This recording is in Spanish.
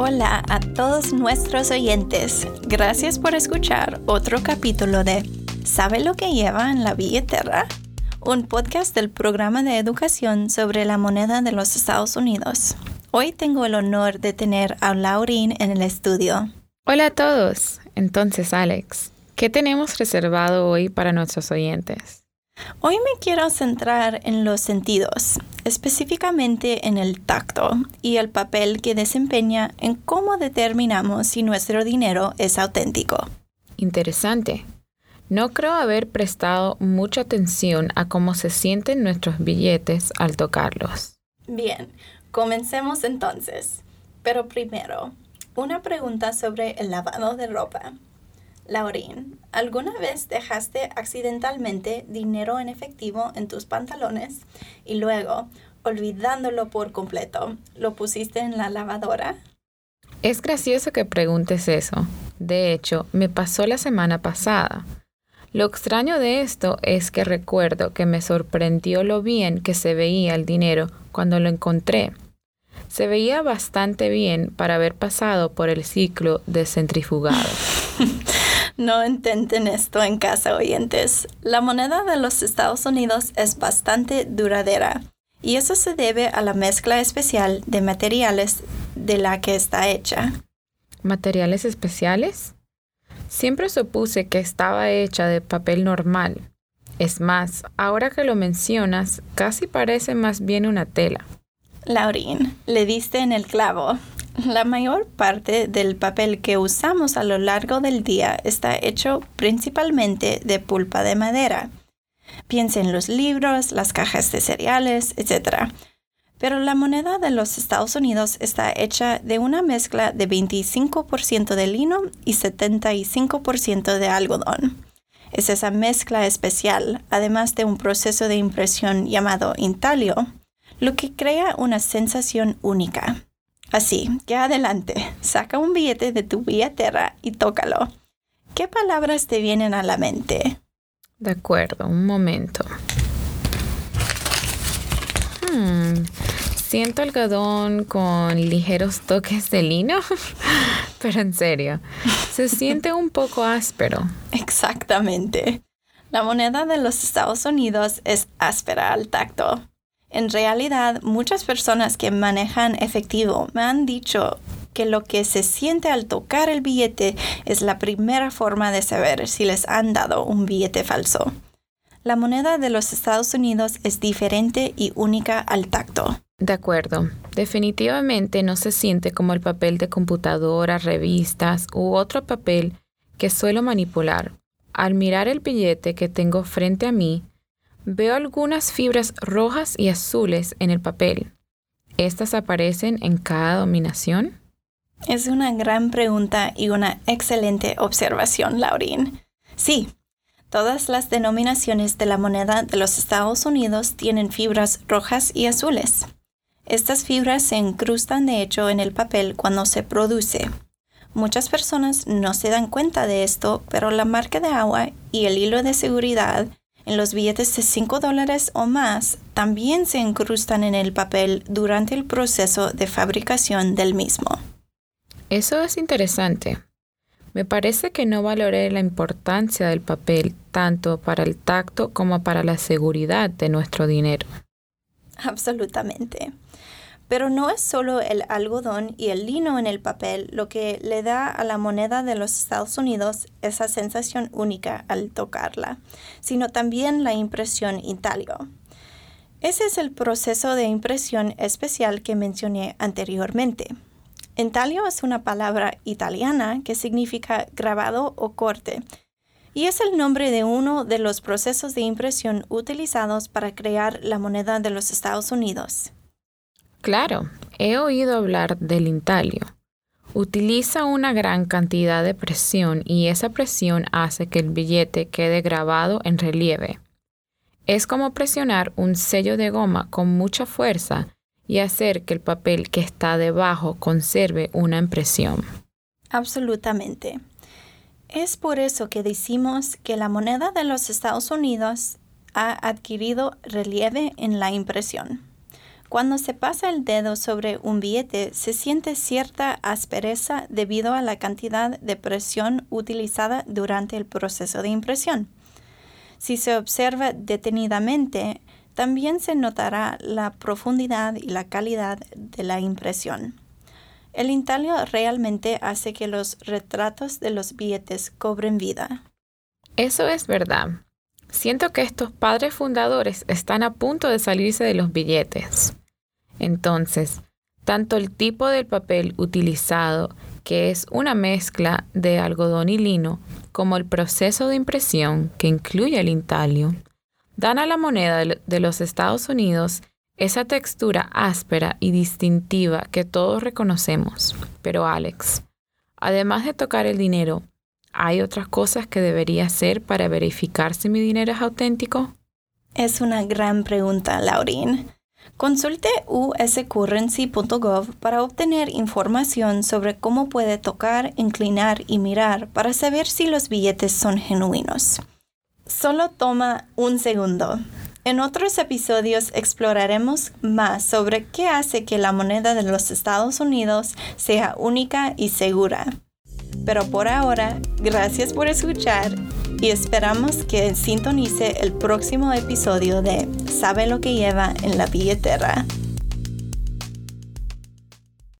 Hola a todos nuestros oyentes. Gracias por escuchar otro capítulo de ¿Sabe lo que lleva en la billetera? Un podcast del programa de educación sobre la moneda de los Estados Unidos. Hoy tengo el honor de tener a Laurín en el estudio. Hola a todos. Entonces, Alex, ¿qué tenemos reservado hoy para nuestros oyentes? Hoy me quiero centrar en los sentidos, específicamente en el tacto y el papel que desempeña en cómo determinamos si nuestro dinero es auténtico. Interesante. No creo haber prestado mucha atención a cómo se sienten nuestros billetes al tocarlos. Bien, comencemos entonces. Pero primero, una pregunta sobre el lavado de ropa. Laurín, ¿alguna vez dejaste accidentalmente dinero en efectivo en tus pantalones y luego, olvidándolo por completo, lo pusiste en la lavadora? Es gracioso que preguntes eso. De hecho, me pasó la semana pasada. Lo extraño de esto es que recuerdo que me sorprendió lo bien que se veía el dinero cuando lo encontré. Se veía bastante bien para haber pasado por el ciclo de centrifugado. No intenten esto en casa, oyentes. La moneda de los Estados Unidos es bastante duradera y eso se debe a la mezcla especial de materiales de la que está hecha. ¿Materiales especiales? Siempre supuse que estaba hecha de papel normal. Es más, ahora que lo mencionas, casi parece más bien una tela. Laurín, le diste en el clavo. La mayor parte del papel que usamos a lo largo del día está hecho principalmente de pulpa de madera. Piensa en los libros, las cajas de cereales, etc. Pero la moneda de los Estados Unidos está hecha de una mezcla de 25% de lino y 75% de algodón. Es esa mezcla especial, además de un proceso de impresión llamado intalio, lo que crea una sensación única. Así que adelante, saca un billete de tu billetera y tócalo. ¿Qué palabras te vienen a la mente? De acuerdo, un momento. Hmm, siento algodón con ligeros toques de lino, pero en serio, se siente un poco áspero. Exactamente. La moneda de los Estados Unidos es áspera al tacto. En realidad, muchas personas que manejan efectivo me han dicho que lo que se siente al tocar el billete es la primera forma de saber si les han dado un billete falso. La moneda de los Estados Unidos es diferente y única al tacto. De acuerdo. Definitivamente no se siente como el papel de computadora, revistas u otro papel que suelo manipular. Al mirar el billete que tengo frente a mí, Veo algunas fibras rojas y azules en el papel. ¿Estas aparecen en cada dominación? Es una gran pregunta y una excelente observación, Laurín. Sí, todas las denominaciones de la moneda de los Estados Unidos tienen fibras rojas y azules. Estas fibras se incrustan de hecho en el papel cuando se produce. Muchas personas no se dan cuenta de esto, pero la marca de agua y el hilo de seguridad en los billetes de 5 dólares o más también se incrustan en el papel durante el proceso de fabricación del mismo. Eso es interesante. Me parece que no valoré la importancia del papel tanto para el tacto como para la seguridad de nuestro dinero. Absolutamente. Pero no es solo el algodón y el lino en el papel lo que le da a la moneda de los Estados Unidos esa sensación única al tocarla, sino también la impresión intalio. Ese es el proceso de impresión especial que mencioné anteriormente. Intaglio es una palabra italiana que significa grabado o corte, y es el nombre de uno de los procesos de impresión utilizados para crear la moneda de los Estados Unidos. Claro, he oído hablar del intalio. Utiliza una gran cantidad de presión y esa presión hace que el billete quede grabado en relieve. Es como presionar un sello de goma con mucha fuerza y hacer que el papel que está debajo conserve una impresión. Absolutamente. Es por eso que decimos que la moneda de los Estados Unidos ha adquirido relieve en la impresión. Cuando se pasa el dedo sobre un billete se siente cierta aspereza debido a la cantidad de presión utilizada durante el proceso de impresión. Si se observa detenidamente, también se notará la profundidad y la calidad de la impresión. El intalio realmente hace que los retratos de los billetes cobren vida. Eso es verdad. Siento que estos padres fundadores están a punto de salirse de los billetes. Entonces, tanto el tipo del papel utilizado, que es una mezcla de algodón y lino, como el proceso de impresión, que incluye el intalio, dan a la moneda de los Estados Unidos esa textura áspera y distintiva que todos reconocemos. Pero Alex, además de tocar el dinero, ¿hay otras cosas que debería hacer para verificar si mi dinero es auténtico? Es una gran pregunta, Laurín. Consulte uscurrency.gov para obtener información sobre cómo puede tocar, inclinar y mirar para saber si los billetes son genuinos. Solo toma un segundo. En otros episodios exploraremos más sobre qué hace que la moneda de los Estados Unidos sea única y segura. Pero por ahora, gracias por escuchar y esperamos que sintonice el próximo episodio de Sabe lo que lleva en la billetera.